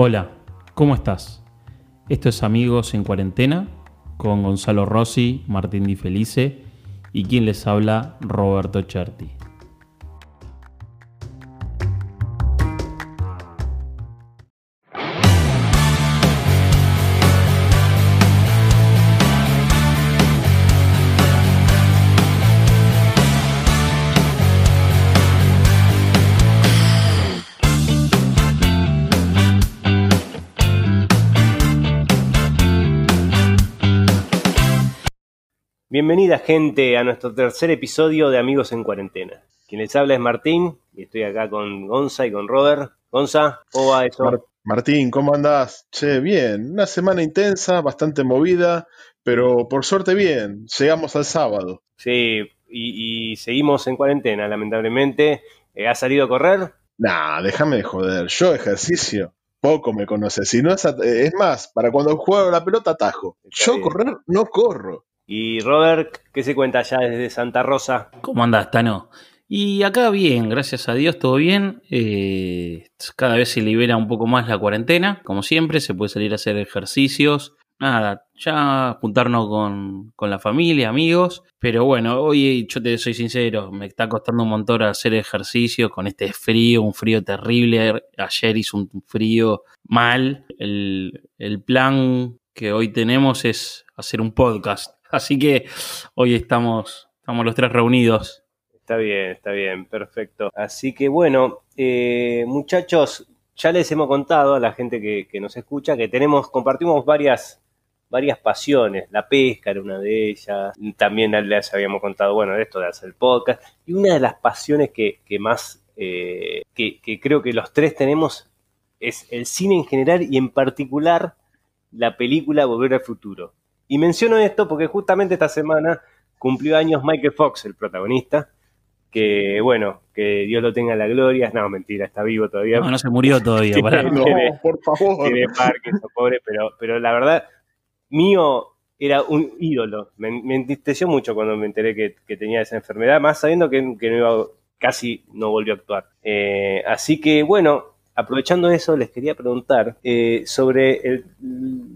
Hola, ¿cómo estás? Esto es Amigos en Cuarentena con Gonzalo Rossi, Martín Di Felice y quien les habla, Roberto Cherti. Bienvenida gente a nuestro tercer episodio de Amigos en Cuarentena. Quien les habla es Martín y estoy acá con Gonza y con Robert. Gonza, ¿cómo va eso? Mar- Martín, ¿cómo andás? Che, bien, una semana intensa, bastante movida, pero por suerte bien, llegamos al sábado. Sí, y, y seguimos en cuarentena, lamentablemente. Eh, ¿Has salido a correr? Nah, déjame de joder, yo ejercicio, poco me conoces, si no es, eh, es más, para cuando juego la pelota atajo. Yo correr no corro. Y Robert, ¿qué se cuenta allá desde Santa Rosa? ¿Cómo andás, Tano? Y acá bien, gracias a Dios, todo bien. Eh, cada vez se libera un poco más la cuarentena, como siempre, se puede salir a hacer ejercicios. Nada, ya juntarnos con, con la familia, amigos. Pero bueno, hoy yo te soy sincero, me está costando un montón hacer ejercicio con este frío, un frío terrible. Ayer hizo un frío mal. El, el plan que hoy tenemos es hacer un podcast. Así que hoy estamos, estamos los tres reunidos. Está bien, está bien, perfecto. Así que bueno, eh, muchachos, ya les hemos contado a la gente que, nos escucha que tenemos, compartimos varias, varias pasiones. La pesca era una de ellas. También les habíamos contado, bueno, esto de hacer podcast. Y una de las pasiones que, que más, eh, que, que creo que los tres tenemos es el cine en general y en particular la película Volver al Futuro. Y menciono esto porque justamente esta semana cumplió años Michael Fox, el protagonista, que bueno, que Dios lo tenga en la gloria. No, mentira, está vivo todavía. No, no se murió todavía. Sí, pará. No, Tiene- por favor. Tiene Parkinson, pobre, pero, pero la verdad, mío era un ídolo. Me, me entristeció mucho cuando me enteré que, que tenía esa enfermedad, más sabiendo que, que no iba, casi no volvió a actuar. Eh, así que bueno, aprovechando eso, les quería preguntar eh, sobre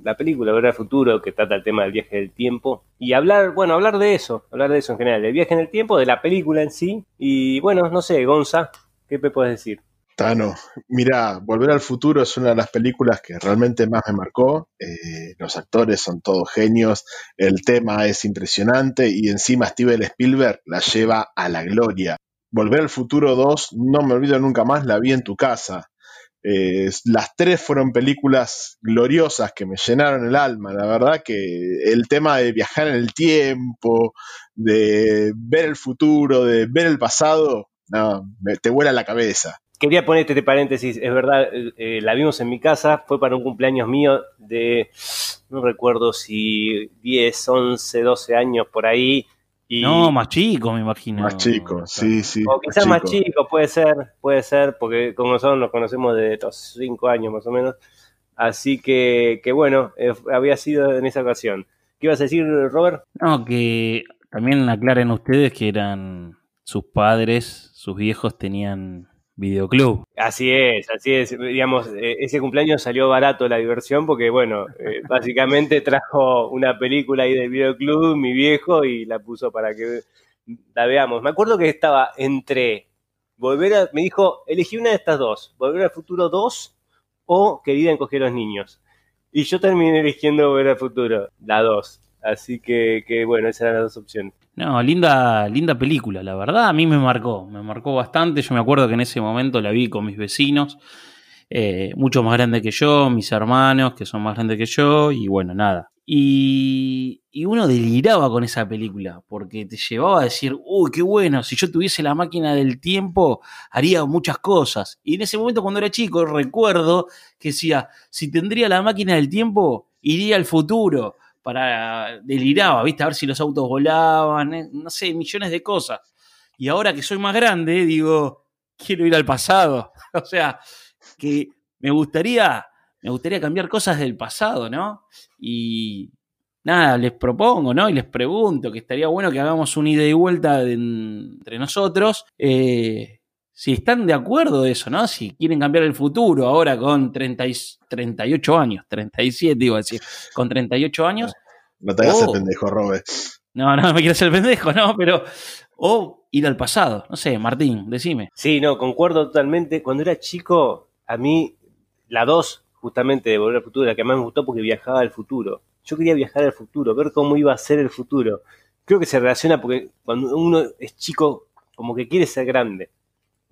la película Volver al Futuro, que trata el tema del viaje del tiempo, y hablar, bueno, hablar de eso, hablar de eso en general, del viaje en el tiempo, de la película en sí, y bueno, no sé, Gonza, ¿qué me puedes decir? Tano, mira, Volver al Futuro es una de las películas que realmente más me marcó. Eh, los actores son todos genios, el tema es impresionante y encima Steven Spielberg la lleva a la gloria. Volver al Futuro 2, no me olvido nunca más, la vi en tu casa. Eh, las tres fueron películas gloriosas que me llenaron el alma. La verdad que el tema de viajar en el tiempo, de ver el futuro, de ver el pasado, no, te vuela la cabeza. Quería poner este paréntesis, es verdad, eh, eh, la vimos en mi casa, fue para un cumpleaños mío de, no recuerdo si 10, 11, 12 años por ahí. Y, No, más chico, me imagino. Más chico, sí, sí. o quizás más chico, puede ser, puede ser, porque con nosotros nos conocemos de los 5 años más o menos. Así que, que bueno, eh, había sido en esa ocasión. ¿Qué ibas a decir, Robert? No, que también aclaren ustedes que eran sus padres, sus viejos tenían videoclub. Así es, así es. Digamos, eh, ese cumpleaños salió barato la diversión porque, bueno, eh, básicamente trajo una película ahí del videoclub, mi viejo, y la puso para que la veamos. Me acuerdo que estaba entre volver a. Me dijo, elegí una de estas dos: Volver al futuro 2 o Querida encoger los niños. Y yo terminé eligiendo Volver al futuro, la 2. Así que, que, bueno, esas eran las dos opciones. No, linda, linda película, la verdad, a mí me marcó, me marcó bastante. Yo me acuerdo que en ese momento la vi con mis vecinos, eh, mucho más grandes que yo, mis hermanos, que son más grandes que yo, y bueno, nada. Y, y uno deliraba con esa película, porque te llevaba a decir, uy, qué bueno, si yo tuviese la máquina del tiempo, haría muchas cosas. Y en ese momento, cuando era chico, recuerdo que decía, si tendría la máquina del tiempo, iría al futuro para deliraba, ¿viste? A ver si los autos volaban, eh, no sé, millones de cosas. Y ahora que soy más grande, digo, quiero ir al pasado. o sea, que me gustaría, me gustaría cambiar cosas del pasado, ¿no? Y nada, les propongo, ¿no? Y les pregunto que estaría bueno que hagamos una ida y vuelta entre nosotros. eh, si están de acuerdo de eso, ¿no? Si quieren cambiar el futuro ahora con 30 38 años, 37 iba a decir, con 38 años. No te hagas el pendejo, Robert. No, no, me quiero hacer el pendejo, no, pero. O ir al pasado, no sé, Martín, decime. Sí, no, concuerdo totalmente. Cuando era chico, a mí, la 2, justamente de Volver al Futuro, la que más me gustó porque viajaba al futuro. Yo quería viajar al futuro, ver cómo iba a ser el futuro. Creo que se relaciona porque cuando uno es chico, como que quiere ser grande.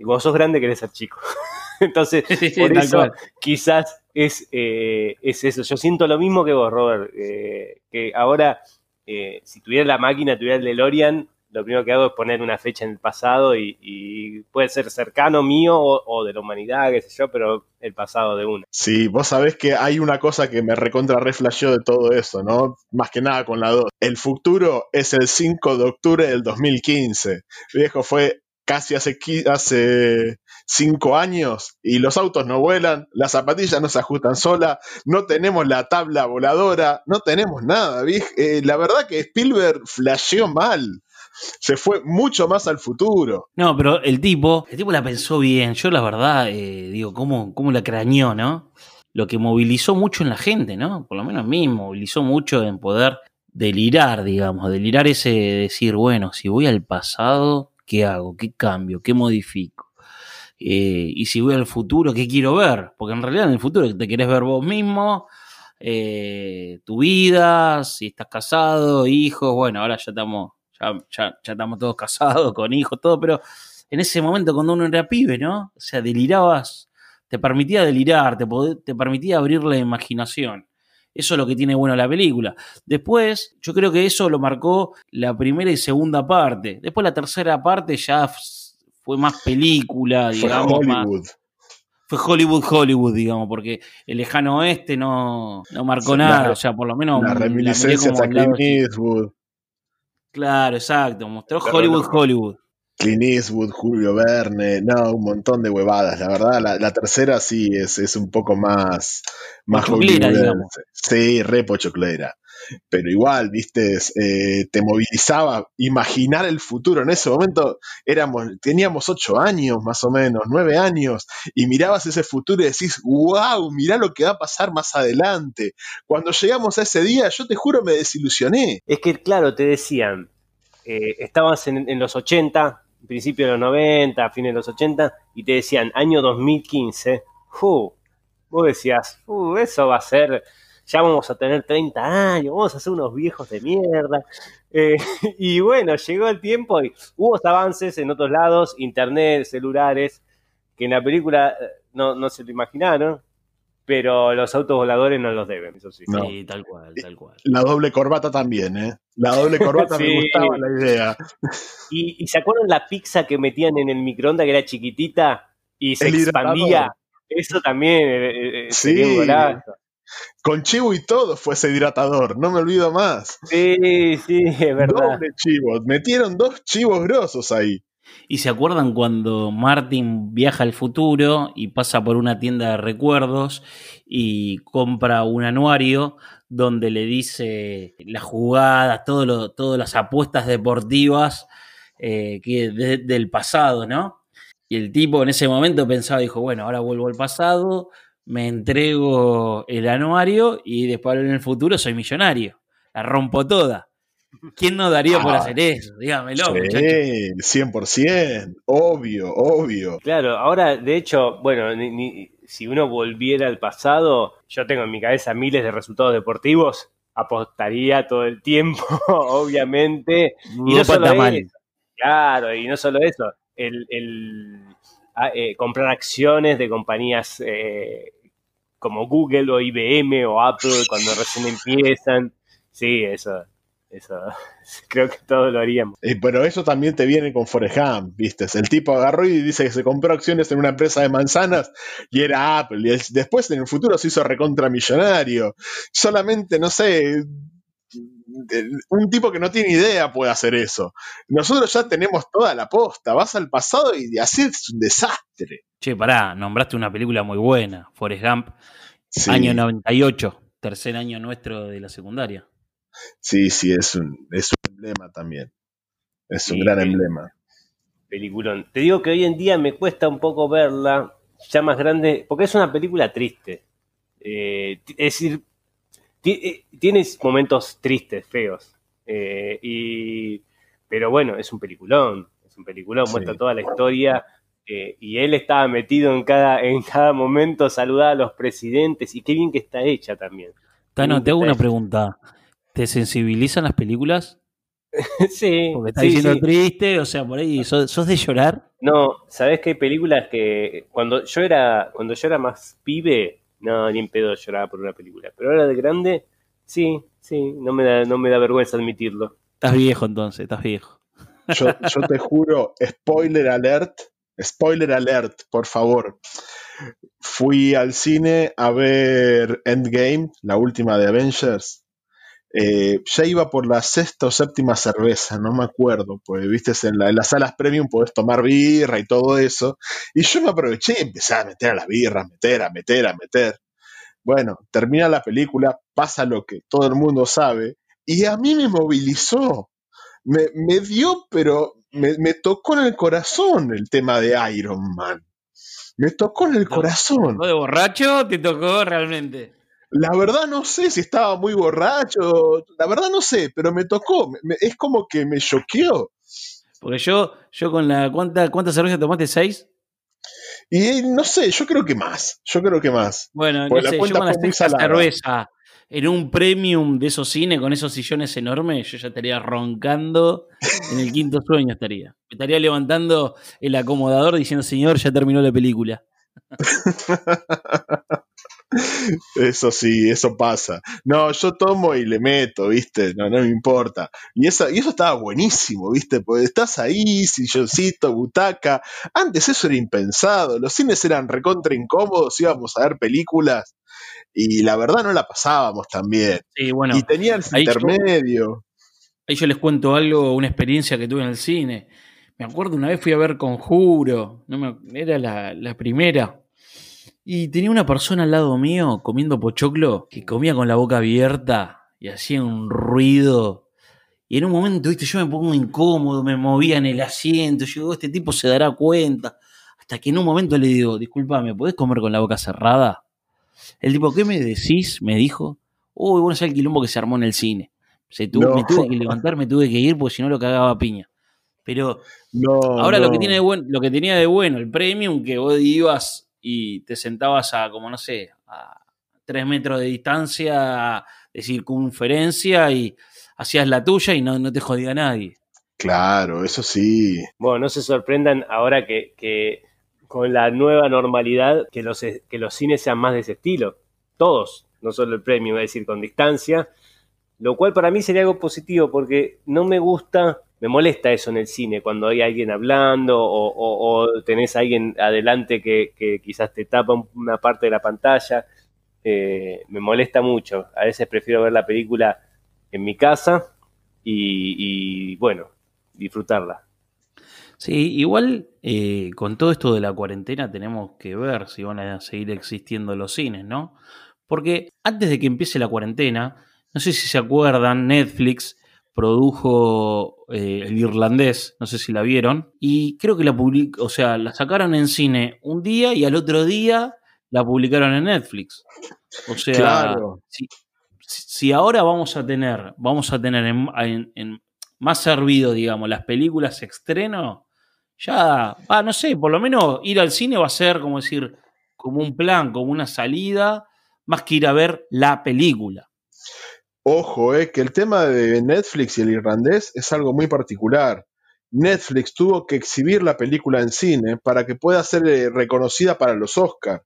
Y cuando sos grande querés ser chico. Entonces, por eso quizás es, eh, es eso. Yo siento lo mismo que vos, Robert. Eh, que ahora, eh, si tuviera la máquina, tuviera el DeLorean, lo primero que hago es poner una fecha en el pasado y, puede ser cercano mío o, de la humanidad, qué sé yo, pero el pasado de uno. Sí, vos sabés que hay una cosa que me recontra reflashó de todo eso, ¿no? Más que nada con la 2. El futuro es el 5 de octubre del 2015. Viejo, fue casi hace, cinco años y los autos no vuelan, las zapatillas no se ajustan sola, no tenemos la tabla voladora, no tenemos nada. Eh, la verdad que Spielberg flasheó mal. Se fue mucho más al futuro. No, pero el tipo, el tipo la pensó bien. Yo la verdad, eh, digo, ¿cómo, ¿cómo la crañó, no? Lo que movilizó mucho en la gente, ¿no? Por lo menos a mí, movilizó mucho en poder delirar, digamos, delirar ese decir, bueno, si voy al pasado, ¿qué hago? ¿Qué cambio? ¿Qué modifico? Eh, y si voy al futuro, ¿qué quiero ver? Porque en realidad en el futuro te querés ver vos mismo, eh, tu vida, si estás casado, hijos, bueno, ahora ya estamos, ya, estamos todos casados, con hijos, todo, pero en ese momento cuando uno era pibe, ¿no? O sea, delirabas, te permitía delirar, te, te permitía abrir la imaginación. Eso es lo que tiene bueno la película. Después, yo creo que eso lo marcó la primera y segunda parte. Después la tercera parte ya fue más película, digamos. Fue Hollywood. fue Hollywood, Hollywood, digamos, porque el lejano oeste no, no marcó nada. o sea, por lo menos. La reminiscencia a Clint Eastwood. Claro, exacto. Mostró Hollywood, Hollywood. Clint Eastwood, Julio Verne, no, un montón de huevadas. La verdad, la, tercera sí es, es, un poco más, más digamos. Sí, re pochoclera. Pero igual, viste, eh, te movilizaba imaginar el futuro. En ese momento éramos, teníamos ocho años más o menos, nueve años, y mirabas ese futuro y decís, wow, mirá lo que va a pasar más adelante. Cuando llegamos a ese día, yo te juro me desilusioné. Es que, claro, te decían, eh, estabas en, en los 80, principio de los 90, fines de los 80, y te decían año 2015, uh, vos decías, uh, eso va a ser, ya vamos a tener 30 años, vamos a ser unos viejos de mierda. Eh, y bueno, llegó el tiempo y hubo avances en otros lados, internet, celulares, que en la película eh, no, no se lo imaginaron, pero los autos voladores no los deben, eso sí. Sí, tal cual, tal cual. La doble corbata también, ¿eh? La doble corbata me gustaba la idea. ¿Y, se acuerdan la pizza que metían en el microondas que era chiquitita y se expandía? Eso también eh, eh, eh, sí. Con chivo y todo fue ese hidratador, no me olvido más. Sí, sí, es verdad. Doble chivo, metieron dos chivos grosos ahí. ¿Y se acuerdan cuando Martin viaja al futuro y pasa por una tienda de recuerdos y compra un anuario donde le dice las jugadas, todo todas las apuestas deportivas eh, que del pasado, ¿no? Y el tipo en ese momento pensaba, dijo, bueno, ahora vuelvo al pasado, me entrego el anuario y después en el futuro soy millonario. La rompo toda. ¿Quién no daría por ah, hacer eso? Dígamelo, sí, 100%, obvio, obvio. Claro, ahora, de hecho, bueno, si uno volviera al pasado, yo tengo en mi cabeza miles de resultados deportivos, apostaría todo el tiempo, obviamente. y no solo eso, claro, y no solo eso, el, ah, eh, comprar acciones de compañías eh, como Google o IBM o Apple cuando recién empiezan. Sí, eso eso, creo que todos lo haríamos. pero eso también te viene con Foreham, ¿viste? El tipo agarró y dice que se compró acciones en una empresa de manzanas y era Apple. Y después en el futuro se hizo recontramillonario. Solamente, no sé, un tipo que no tiene idea puede hacer eso. Nosotros ya tenemos toda la posta. Vas al pasado y así es un desastre. Che, pará, nombraste una película muy buena, Forrest Gump, año 98, tercer año nuestro de la secundaria. Sí, sí, es un, es un emblema también. Es un gran emblema. Peliculón. Te digo que hoy en día me cuesta un poco verla, ya más grande, porque es una película triste. Eh, es decir, eh, tiene momentos tristes, feos. Eh, y, pero bueno, es un peliculón. Es un peliculón, muestra toda la historia. y él estaba metido en cada, en cada momento, saludaba a los presidentes. Y qué bien que está hecha también. Tano, te hago una pregunta. ¿Te sensibilizan las películas? sí. Porque está diciendo triste, o sea, por ahí, ¿sos, de llorar? No, ¿sabes qué hay películas que cuando yo era, cuando yo era más pibe, no, ni en pedo lloraba por una película. Pero ahora de grande, sí, sí, no me da, no me da vergüenza admitirlo. Estás viejo entonces, estás viejo. Yo, yo te juro, spoiler alert, spoiler alert, por favor. Fui al cine a ver Endgame, la última de Avengers, eh, ya iba por la sexta o séptima cerveza, no me acuerdo, pues viste, en, las salas premium podés tomar birra y todo eso. Y yo me aproveché y empecé a meter a la birra, meter, a meter, a meter. Bueno, termina la película, pasa lo que todo el mundo sabe, y a mí me movilizó. Me, me dio, pero me, me, tocó en el corazón el tema de Iron Man. Me tocó en el corazón. ¿Te de borracho te tocó realmente? La verdad no sé si estaba muy borracho, la verdad no sé, pero me tocó, es como que me choqueó. Porque yo, yo con la, ¿cuánta, ¿cuántas cervezas tomaste? ¿Seis? Y no sé, yo creo que más, yo creo que más. Bueno, no sé, yo con la sexta cerveza en un premium de esos cines con esos sillones enormes, yo ya estaría roncando en el quinto sueño estaría. Me estaría levantando el acomodador diciendo, señor, ya terminó la película. Eso sí, eso pasa. No, yo tomo y le meto, ¿viste? No, no me importa. Y eso, y eso estaba buenísimo, ¿viste? Porque estás ahí, silloncito, butaca. Antes eso era impensado. Los cines eran recontra incómodos, íbamos a ver películas y la verdad no la pasábamos tan bien. Sí, bueno. Y tenían intermedio. ahí yo les cuento algo, una experiencia que tuve en el cine. Me acuerdo una vez fui a ver Conjuro, no me, era la, la primera y tenía una persona al lado mío comiendo pochoclo que comía con la boca abierta y hacía un ruido. Y en un momento, viste, yo me pongo incómodo, me movía en el asiento. Yo digo, este tipo se dará cuenta. Hasta que en un momento le digo, disculpame, ¿podés comer con la boca cerrada? El tipo, ¿qué me decís? Me dijo. Uy, bueno, es el quilombo que se armó en el cine. Se tuvo, Me tuve que levantar, me tuve que ir porque si no lo cagaba piña. Pero ahora Lo, que tiene de lo que tenía de bueno, el premium, que vos ibas y te sentabas a, como no sé, a tres metros de distancia de circunferencia y hacías la tuya y no, no te jodía nadie. Claro, eso sí. Bueno, no se sorprendan ahora que, que con la nueva normalidad que los, que los cines sean más de ese estilo. Todos, no solo el premio, es decir, con distancia. Lo cual para mí sería algo positivo porque no me gusta me molesta eso en el cine, cuando hay alguien hablando o, tenés a alguien adelante que, quizás te tapa una parte de la pantalla. Eh, me molesta mucho. A veces prefiero ver la película en mi casa y, bueno, disfrutarla. Sí, igual eh, con todo esto de la cuarentena tenemos que ver si van a seguir existiendo los cines, ¿no? Porque antes de que empiece la cuarentena, no sé si se acuerdan, Netflix produjo eh, el irlandés, no sé si la vieron, y creo que la publicó, o sea, la sacaron en cine un día y al otro día la publicaron en Netflix. O sea, si, ahora vamos a tener, vamos a tener en, más servido, digamos, las películas estreno, ya, ah, no sé, por lo menos ir al cine va a ser como decir, como un plan, como una salida, más que ir a ver la película. Ojo, eh, que el tema de Netflix y el irlandés es algo muy particular. Netflix tuvo que exhibir la película en cine para que pueda ser eh, reconocida para los Oscars,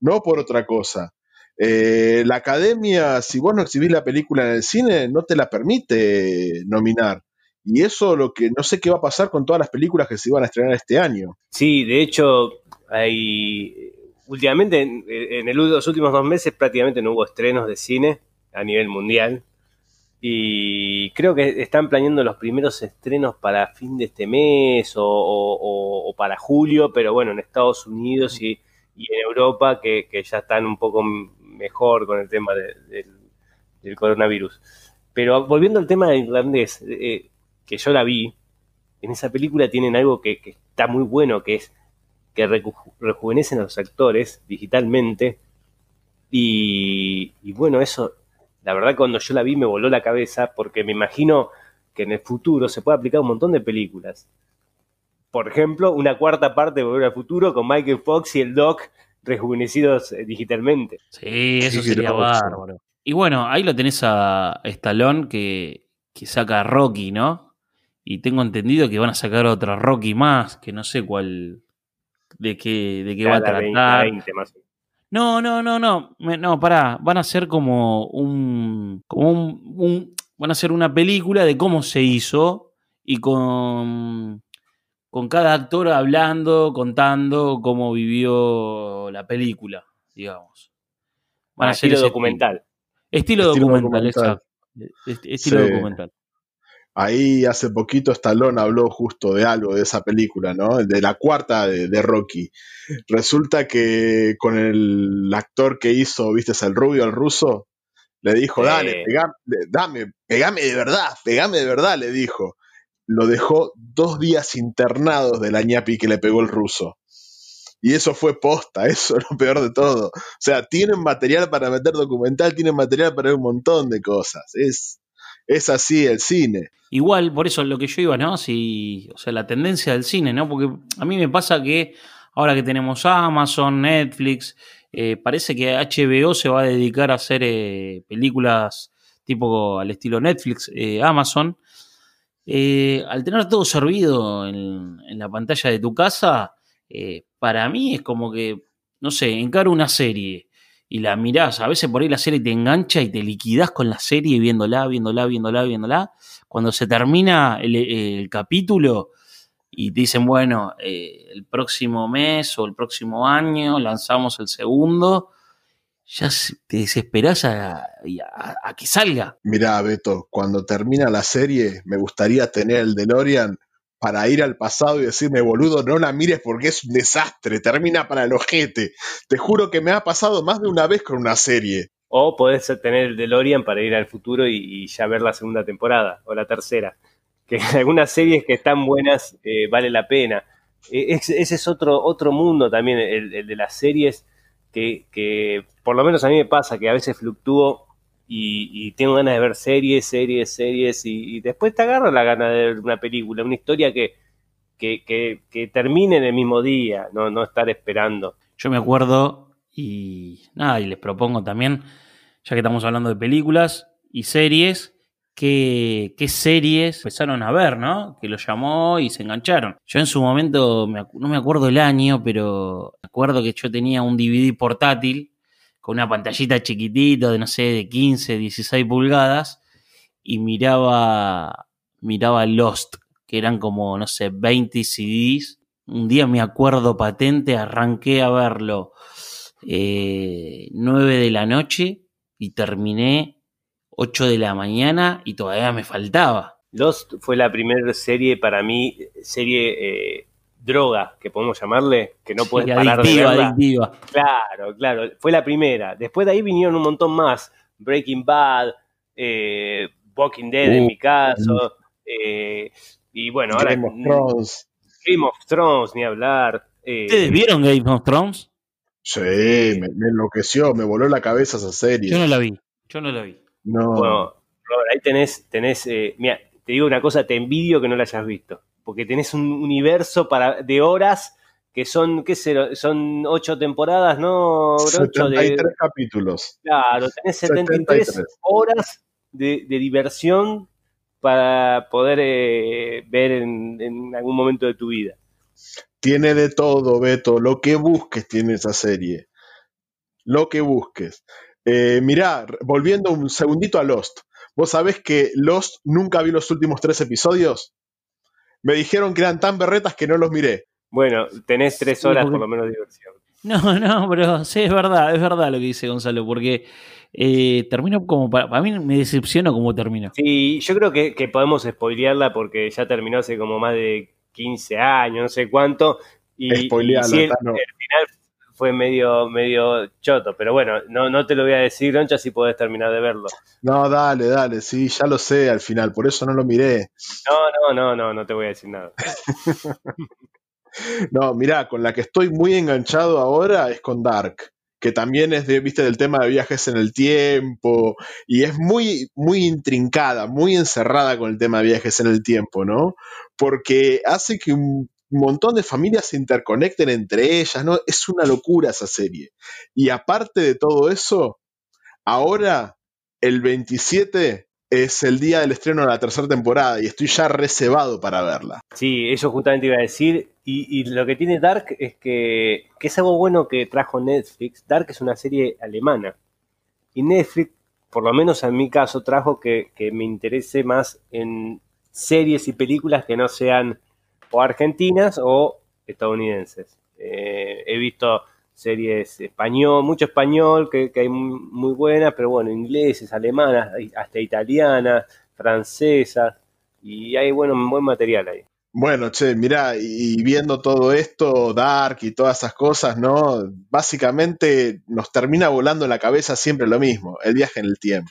no por otra cosa. Eh, la academia, si vos no exhibís la película en el cine, no te la permite nominar. Y eso lo que no sé qué va a pasar con todas las películas que se iban a estrenar este año. Sí, de hecho, hay últimamente, en, en los últimos dos meses prácticamente no hubo estrenos de cine a nivel mundial. Y creo que están planeando los primeros estrenos para fin de este mes o, para julio, pero bueno, en Estados Unidos y, en Europa que, ya están un poco mejor con el tema del coronavirus. Pero volviendo al tema del irlandés, eh, que yo la vi, en esa película tienen algo que, está muy bueno, que es que rejuvenecen a los actores digitalmente. Y, y, bueno, eso, la verdad cuando yo la vi me voló la cabeza porque me imagino que en el futuro se puede aplicar un montón de películas. Por ejemplo, una cuarta parte de Volver al Futuro con Michael Fox y el Doc rejuvenecidos eh, digitalmente. Sí, eso sería bárbaro. Y bueno, ahí lo tenés a Stallone que, que saca a Rocky, ¿no? Y tengo entendido que van a sacar otra Rocky más, que no sé cuál, de qué, de qué va a tratar. No, no, no, no, no, pará, van a ser como un, como un, van a hacer una película de cómo se hizo y con, con cada actor hablando, contando cómo vivió la película, digamos. Van a ah, ser estilo documental. Estilo, documental, exacto. Estilo documental. Ahí hace poquito Stallone habló justo de algo de esa película, ¿no? De la cuarta de, Rocky. Resulta que con el actor que hizo, viste, el rubio, el ruso, le dijo, dale, pegame, dame, pegame de verdad, pegame de verdad, le dijo. Lo dejó dos días internados de la ñapi que le pegó el ruso. Y eso fue posta, eso es lo peor de todo. O sea, tienen material para meter documental, tienen material para un montón de cosas. Es, es así el cine. Igual, por eso lo que yo iba, ¿no? Si, o sea, la tendencia del cine, ¿no? Porque a mí me pasa que ahora que tenemos Amazon, Netflix, eh, parece que HBO se va a dedicar a hacer eh, películas tipo al estilo Netflix, eh, Amazon. al tener todo servido en, en, la pantalla de tu casa, para mí es como que, no sé, encaro una serie y la mirás, a veces por ahí la serie te engancha y te liquidás con la serie viéndola, viéndola, viéndola, viéndola. Cuando se termina el, capítulo y te dicen, bueno, eh, el próximo mes o el próximo año lanzamos el segundo, ya te desesperás a, a, que salga. Mirá, Beto, cuando termina la serie, me gustaría tener el DeLorean para ir al pasado y decirme, boludo, no la mires porque es un desastre, termina para el ojete. Te juro que me ha pasado más de una vez con una serie. O podés tener el DeLorean para ir al futuro y, ya ver la segunda temporada o la tercera. Que algunas series que están buenas eh, vale la pena. E, ese es otro, otro mundo también, el, de las series, que, que, por lo menos a mí me pasa que a veces fluctúo y, tengo ganas de ver series, series, series, y, después te agarra la gana de ver una película, una historia que, que, termine en el mismo día, no, no estar esperando. Yo me acuerdo, y nada, y les propongo también, ya que estamos hablando de películas y series, qué, qué series empezaron a ver, ¿no? Que lo llamó y se engancharon. Yo en su momento, no me acuerdo el año, pero me acuerdo que yo tenía un DVD portátil con una pantallita chiquitita de no sé, de 15, 16 pulgadas y miraba, miraba Lost, que eran como, no sé, 20 CDs. Un día me acuerdo patente, arranqué a verlo eh, 9 de la noche y terminé 8 de la mañana y todavía me faltaba. Lost fue la primera serie para mí, serie eh, droga, que podemos llamarle, que no puedes parar de verla. Claro, claro, fue la primera. Después de ahí vinieron un montón más. Breaking Bad, eh, Walking Dead en uh, mi caso. Eh, y bueno, ahora... Game of Thrones. Game of Thrones, ni hablar. Eh, ¿Ustedes vieron Game of Thrones? Sí, me, enloqueció, me voló la cabeza esa serie. Yo no la vi, yo no la vi. No. Bueno, Robert, ahí tenés, tenés mira, te digo una cosa, te envidio que no la hayas visto porque tenés un universo para, de horas que son, ¿qué sé? Son ocho temporadas, ¿no? 73 de, capítulos. Claro, tenés 73, horas de, diversión para poder eh, ver en, algún momento de tu vida. Tiene de todo, Beto, lo que busques tiene esa serie. Lo que busques. Eh, mirá, volviendo un segundito a Lost. ¿Vos sabés que Lost nunca vi los últimos tres episodios? Me dijeron que eran tan berretas que no los miré. Bueno, tenés tres horas por lo menos de diversión. No, no, pero sí, es verdad, es verdad lo que dice Gonzalo, porque eh, terminó como, para, mí me decepciona como terminó. Sí, yo creo que, podemos spoilearla porque ya terminó hace como más de 15 años, no sé cuánto. Y, Spoilearla, el, final fue medio, medio choto, pero bueno, no, no te lo voy a decir, Loncha, si podés terminar de verlo. No, dale, dale, sí, ya lo sé al final, por eso no lo miré. No, no, no, no, no te voy a decir nada. no, mirá, con la que estoy muy enganchado ahora es con Dark que también es de, viste, del tema de viajes en el tiempo, y es muy, muy intrincada, muy encerrada con el tema de viajes en el tiempo, ¿no? Porque hace que un montón de familias se interconecten entre ellas, ¿no? Es una locura esa serie. Y aparte de todo eso, ahora, el 27 es el día del estreno de la tercera temporada y estoy ya reservado para verla. Sí, eso justamente iba a decir. Y, lo que tiene Dark es que, es algo bueno que trajo Netflix. Dark es una serie alemana. Y Netflix, por lo menos en mi caso, trajo que, me interese más en series y películas que no sean o argentinas o estadounidenses. Eh, he visto series español, mucho español, que, hay muy buenas, pero bueno, ingleses, alemanas, hasta italianas, francesas, y hay bueno, buen material ahí. Bueno, che, mira, y viendo todo esto, Dark y todas esas cosas, ¿no? Básicamente nos termina volando en la cabeza siempre lo mismo, el viaje en el tiempo.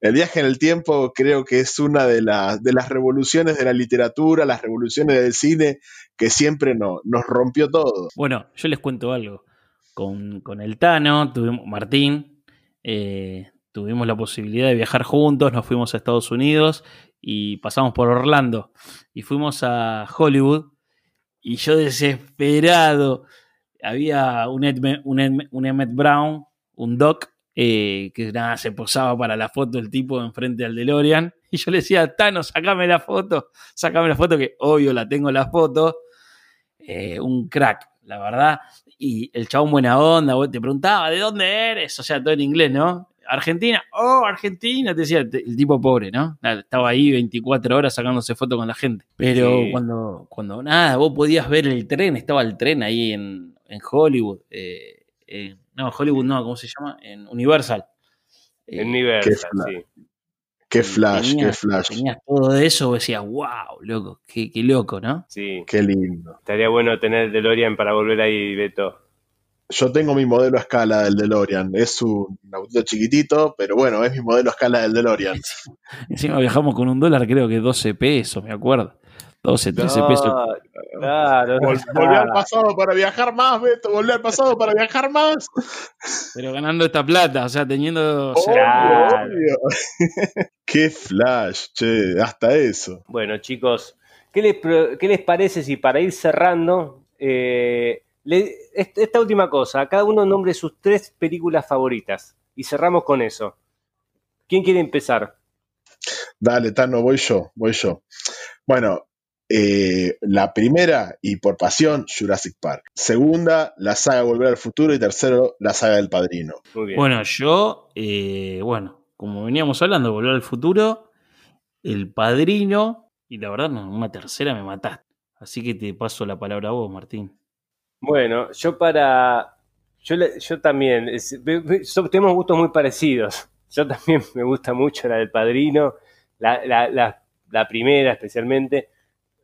El viaje en el tiempo creo que es una de, de las revoluciones de la literatura, las revoluciones del cine, que siempre no, nos rompió todo. Bueno, yo les cuento algo con, el Tano, tuvimos Martín, eh, tuvimos la posibilidad de viajar juntos, nos fuimos a Estados Unidos y pasamos por Orlando y fuimos a Hollywood y yo desesperado, había un, un, Emmett Brown, un doc, eh, que nada, se posaba para la foto el tipo enfrente al DeLorean y yo le decía, Tano, sacame la foto, sacame la foto, que obvio la tengo la foto, eh, un crack, la verdad. Y el chabón buena onda, te preguntaba, ¿de dónde eres? O sea, todo en inglés, ¿no? Argentina, oh, Argentina, te decía el, tipo pobre, ¿no? Estaba ahí 24 horas sacándose fotos con la gente. Pero cuando, cuando, nada, vos podías ver el tren, estaba el tren ahí en, Hollywood. Eh, eh, no, Hollywood no, ¿cómo se llama? En Universal. en Universal, sí. Qué flash, qué flash. Tenías todo eso, decías, wow, loco, qué, qué, loco, ¿no? Sí. Qué lindo. Estaría bueno tener DeLorean para volver ahí, Beto. Yo tengo mi modelo a escala del DeLorean. Es un autito chiquitito, pero bueno, es mi modelo a escala del DeLorean. Encima viajamos con un dólar, creo que 12 pesos, me acuerdo. 12, 13 pesos. Claro, volví al pasado para viajar más, Beto, volví al pasado para viajar más. Pero ganando esta plata, o sea, teniendo. Qué flash, che, hasta eso. Bueno, chicos, ¿qué les, qué les parece si para ir cerrando, eh, esta última cosa, cada uno nombre sus tres películas favoritas y cerramos con eso. ¿Quién quiere empezar? Dale, Tano, voy yo, voy yo. Bueno, eh, la primera, y por pasión, Jurassic Park. Segunda, la saga Volver al Futuro. Y tercero, la saga del Padrino. Bueno, yo, eh, bueno, como veníamos hablando, Volver al Futuro, El Padrino. Y la verdad, una tercera me mataste. Así que te paso la palabra a vos, Martín. Bueno, yo para. Yo, yo también. tenemos gustos muy parecidos. Yo también me gusta mucho la del Padrino. la primera, especialmente.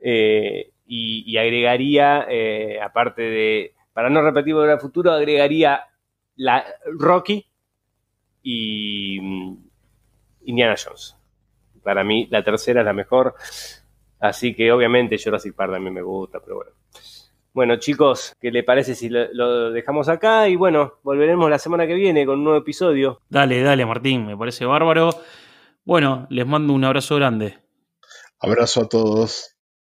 Eh, y, agregaría, eh, aparte de, para no repetir Volver al Futuro, agregaría la Rocky y mm, Indiana Jones. Para mí la tercera es la mejor, así que obviamente Jurassic Park también me gusta, pero bueno. Bueno chicos, ¿qué le parece si lo, dejamos acá? Y bueno, volveremos la semana que viene con un nuevo episodio. Dale, dale Martín, me parece bárbaro. Bueno, les mando un abrazo grande. Abrazo a todos.